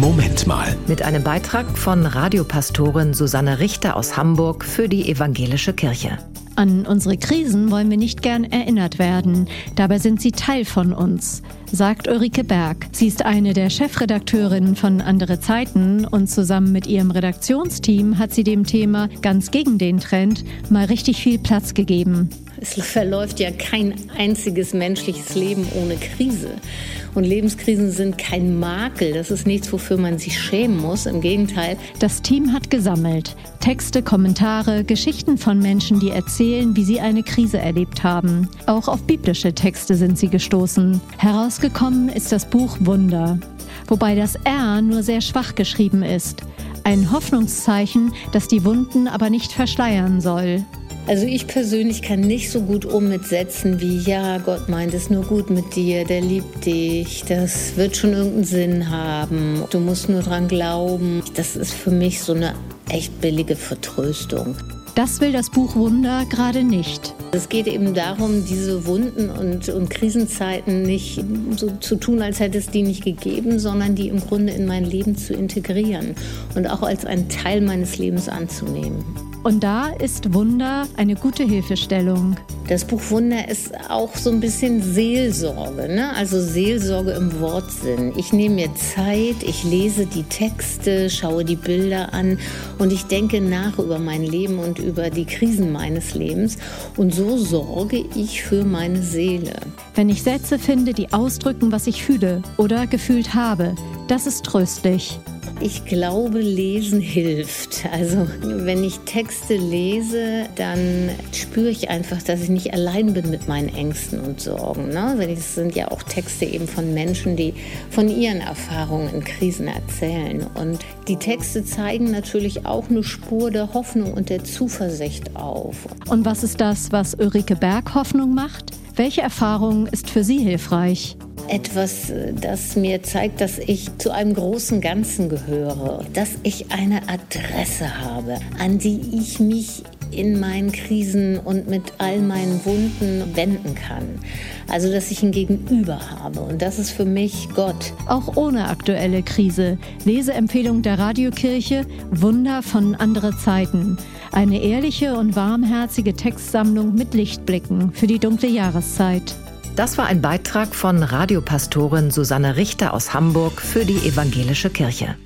Moment mal. Mit einem Beitrag von Radiopastorin Susanne Richter aus Hamburg für die Evangelische Kirche. An unsere Krisen wollen wir nicht gern erinnert werden. Dabei sind sie Teil von uns, sagt Ulrike Berg. Sie ist eine der Chefredakteurinnen von Andere Zeiten und zusammen mit ihrem Redaktionsteam hat sie dem Thema ganz gegen den Trend mal richtig viel Platz gegeben. Es verläuft ja kein einziges menschliches Leben ohne Krise. Und Lebenskrisen sind kein Makel. Das ist nichts, wofür man sich schämen muss. Im Gegenteil. Das Team hat gesammelt. Texte, Kommentare, Geschichten von Menschen, die erzählen, wie sie eine Krise erlebt haben. Auch auf biblische Texte sind sie gestoßen. Herausgekommen ist das Buch Wunder. Wobei das R nur sehr schwach geschrieben ist. Ein Hoffnungszeichen, das die Wunden aber nicht verschleiern soll. Also ich persönlich kann nicht so gut um mit Sätzen wie, ja, Gott meint es nur gut mit dir, der liebt dich, das wird schon irgendeinen Sinn haben, du musst nur dran glauben. Das ist für mich so eine echt billige Vertröstung. Das will das Buch Wunder gerade nicht. Es geht eben darum, diese Wunden und, und Krisenzeiten nicht so zu tun, als hätte es die nicht gegeben, sondern die im Grunde in mein Leben zu integrieren und auch als einen Teil meines Lebens anzunehmen. Und da ist Wunder eine gute Hilfestellung. Das Buch Wunder ist auch so ein bisschen Seelsorge, ne? also Seelsorge im Wortsinn. Ich nehme mir Zeit, ich lese die Texte, schaue die Bilder an und ich denke nach über mein Leben und über die Krisen meines Lebens. Und so sorge ich für meine Seele. Wenn ich Sätze finde, die ausdrücken, was ich fühle oder gefühlt habe, das ist tröstlich. Ich glaube, Lesen hilft. Also wenn ich Texte lese, dann spüre ich einfach, dass ich nicht allein bin mit meinen Ängsten und Sorgen. Ne? Das sind ja auch Texte eben von Menschen, die von ihren Erfahrungen in Krisen erzählen. Und die Texte zeigen natürlich auch eine Spur der Hoffnung und der Zuversicht auf. Und was ist das, was Ulrike Berg Hoffnung macht? Welche Erfahrung ist für Sie hilfreich? Etwas, das mir zeigt, dass ich zu einem großen Ganzen gehöre, dass ich eine Adresse habe, an die ich mich in meinen Krisen und mit all meinen Wunden wenden kann. Also, dass ich ein Gegenüber habe. Und das ist für mich Gott. Auch ohne aktuelle Krise. Leseempfehlung der Radiokirche Wunder von andere Zeiten. Eine ehrliche und warmherzige Textsammlung mit Lichtblicken für die dunkle Jahreszeit. Das war ein Beitrag von Radiopastorin Susanne Richter aus Hamburg für die Evangelische Kirche.